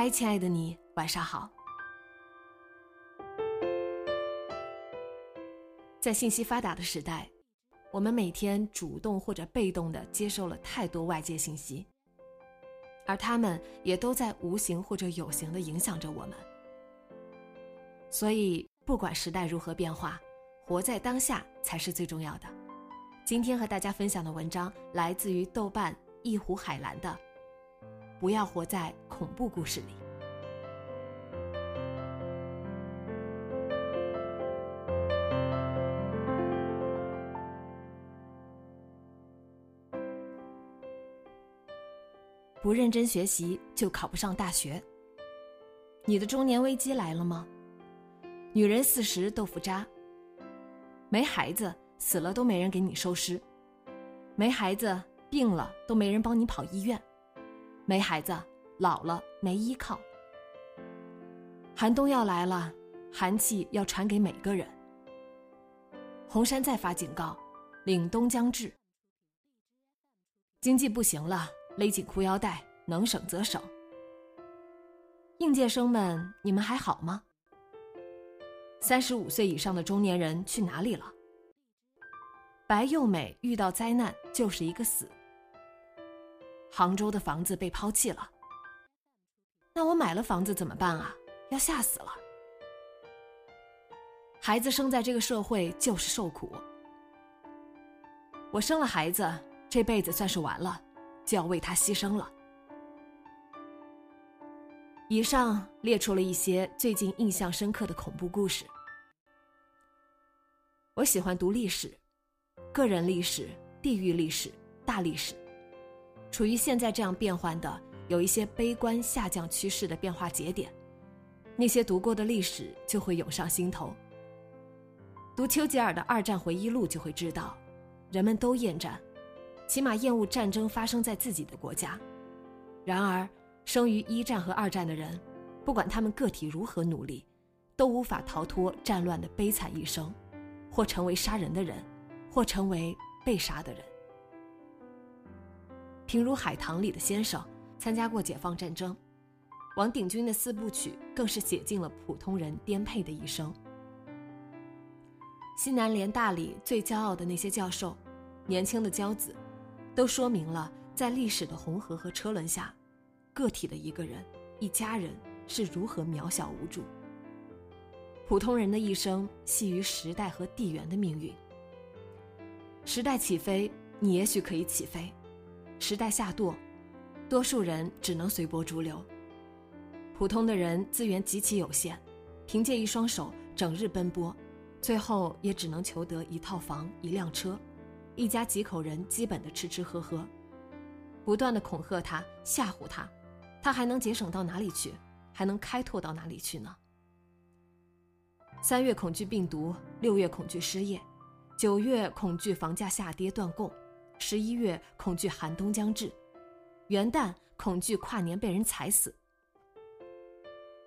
嗨，亲爱的你，晚上好。在信息发达的时代，我们每天主动或者被动的接受了太多外界信息，而他们也都在无形或者有形的影响着我们。所以，不管时代如何变化，活在当下才是最重要的。今天和大家分享的文章来自于豆瓣一壶海蓝的。不要活在恐怖故事里。不认真学习就考不上大学。你的中年危机来了吗？女人四十豆腐渣。没孩子死了都没人给你收尸，没孩子病了都没人帮你跑医院。没孩子，老了没依靠。寒冬要来了，寒气要传给每个人。红山再发警告，凛冬将至。经济不行了，勒紧裤腰带，能省则省。应届生们，你们还好吗？三十五岁以上的中年人去哪里了？白又美遇到灾难就是一个死。杭州的房子被抛弃了，那我买了房子怎么办啊？要吓死了！孩子生在这个社会就是受苦，我生了孩子，这辈子算是完了，就要为他牺牲了。以上列出了一些最近印象深刻的恐怖故事。我喜欢读历史，个人历史、地域历史、大历史。处于现在这样变幻的、有一些悲观下降趋势的变化节点，那些读过的历史就会涌上心头。读丘吉尔的《二战回忆录》就会知道，人们都厌战，起码厌恶战争发生在自己的国家。然而，生于一战和二战的人，不管他们个体如何努力，都无法逃脱战乱的悲惨一生，或成为杀人的人，或成为被杀的人。平如海棠里的先生参加过解放战争，王鼎钧的四部曲更是写尽了普通人颠沛的一生。西南联大里最骄傲的那些教授，年轻的骄子，都说明了在历史的红河和车轮下，个体的一个人、一家人是如何渺小无助。普通人的一生系于时代和地缘的命运。时代起飞，你也许可以起飞。时代下堕，多数人只能随波逐流。普通的人资源极其有限，凭借一双手整日奔波，最后也只能求得一套房、一辆车，一家几口人基本的吃吃喝喝。不断的恐吓他、吓唬他，他还能节省到哪里去？还能开拓到哪里去呢？三月恐惧病毒，六月恐惧失业，九月恐惧房价下跌断供。十一月恐惧寒冬将至，元旦恐惧跨年被人踩死。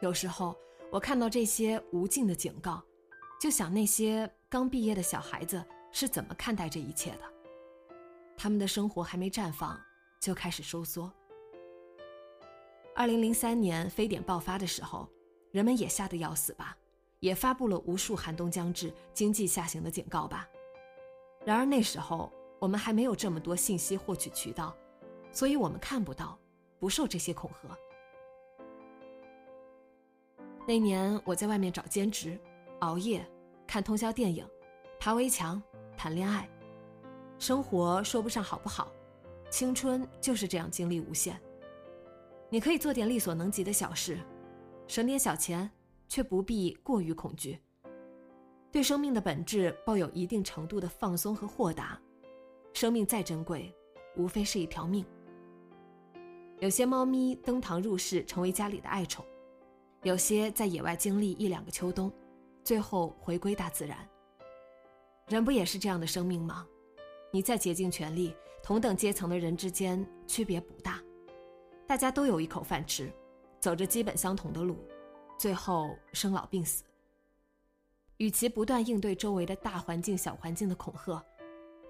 有时候我看到这些无尽的警告，就想那些刚毕业的小孩子是怎么看待这一切的？他们的生活还没绽放，就开始收缩。二零零三年非典爆发的时候，人们也吓得要死吧，也发布了无数寒冬将至、经济下行的警告吧。然而那时候。我们还没有这么多信息获取渠道，所以我们看不到，不受这些恐吓。那年我在外面找兼职，熬夜，看通宵电影，爬围墙，谈恋爱，生活说不上好不好，青春就是这样精力无限。你可以做点力所能及的小事，省点小钱，却不必过于恐惧。对生命的本质抱有一定程度的放松和豁达。生命再珍贵，无非是一条命。有些猫咪登堂入室，成为家里的爱宠；有些在野外经历一两个秋冬，最后回归大自然。人不也是这样的生命吗？你再竭尽全力，同等阶层的人之间区别不大，大家都有一口饭吃，走着基本相同的路，最后生老病死。与其不断应对周围的大环境、小环境的恐吓，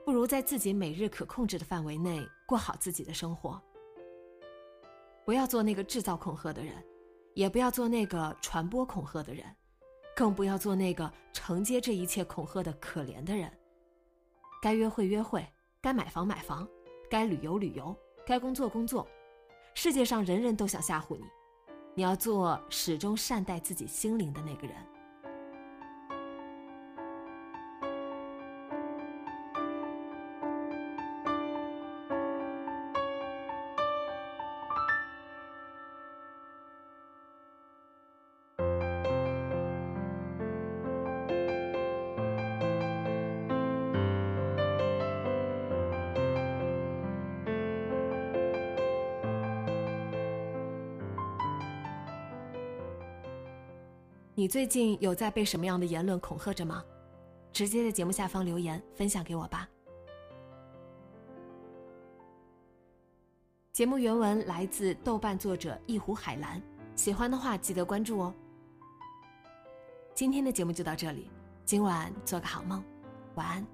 不如在自己每日可控制的范围内过好自己的生活。不要做那个制造恐吓的人，也不要做那个传播恐吓的人，更不要做那个承接这一切恐吓的可怜的人。该约会约会，该买房买房，该旅游旅游，该工作工作。世界上人人都想吓唬你，你要做始终善待自己心灵的那个人。你最近有在被什么样的言论恐吓着吗？直接在节目下方留言分享给我吧。节目原文来自豆瓣作者一壶海蓝，喜欢的话记得关注哦。今天的节目就到这里，今晚做个好梦，晚安。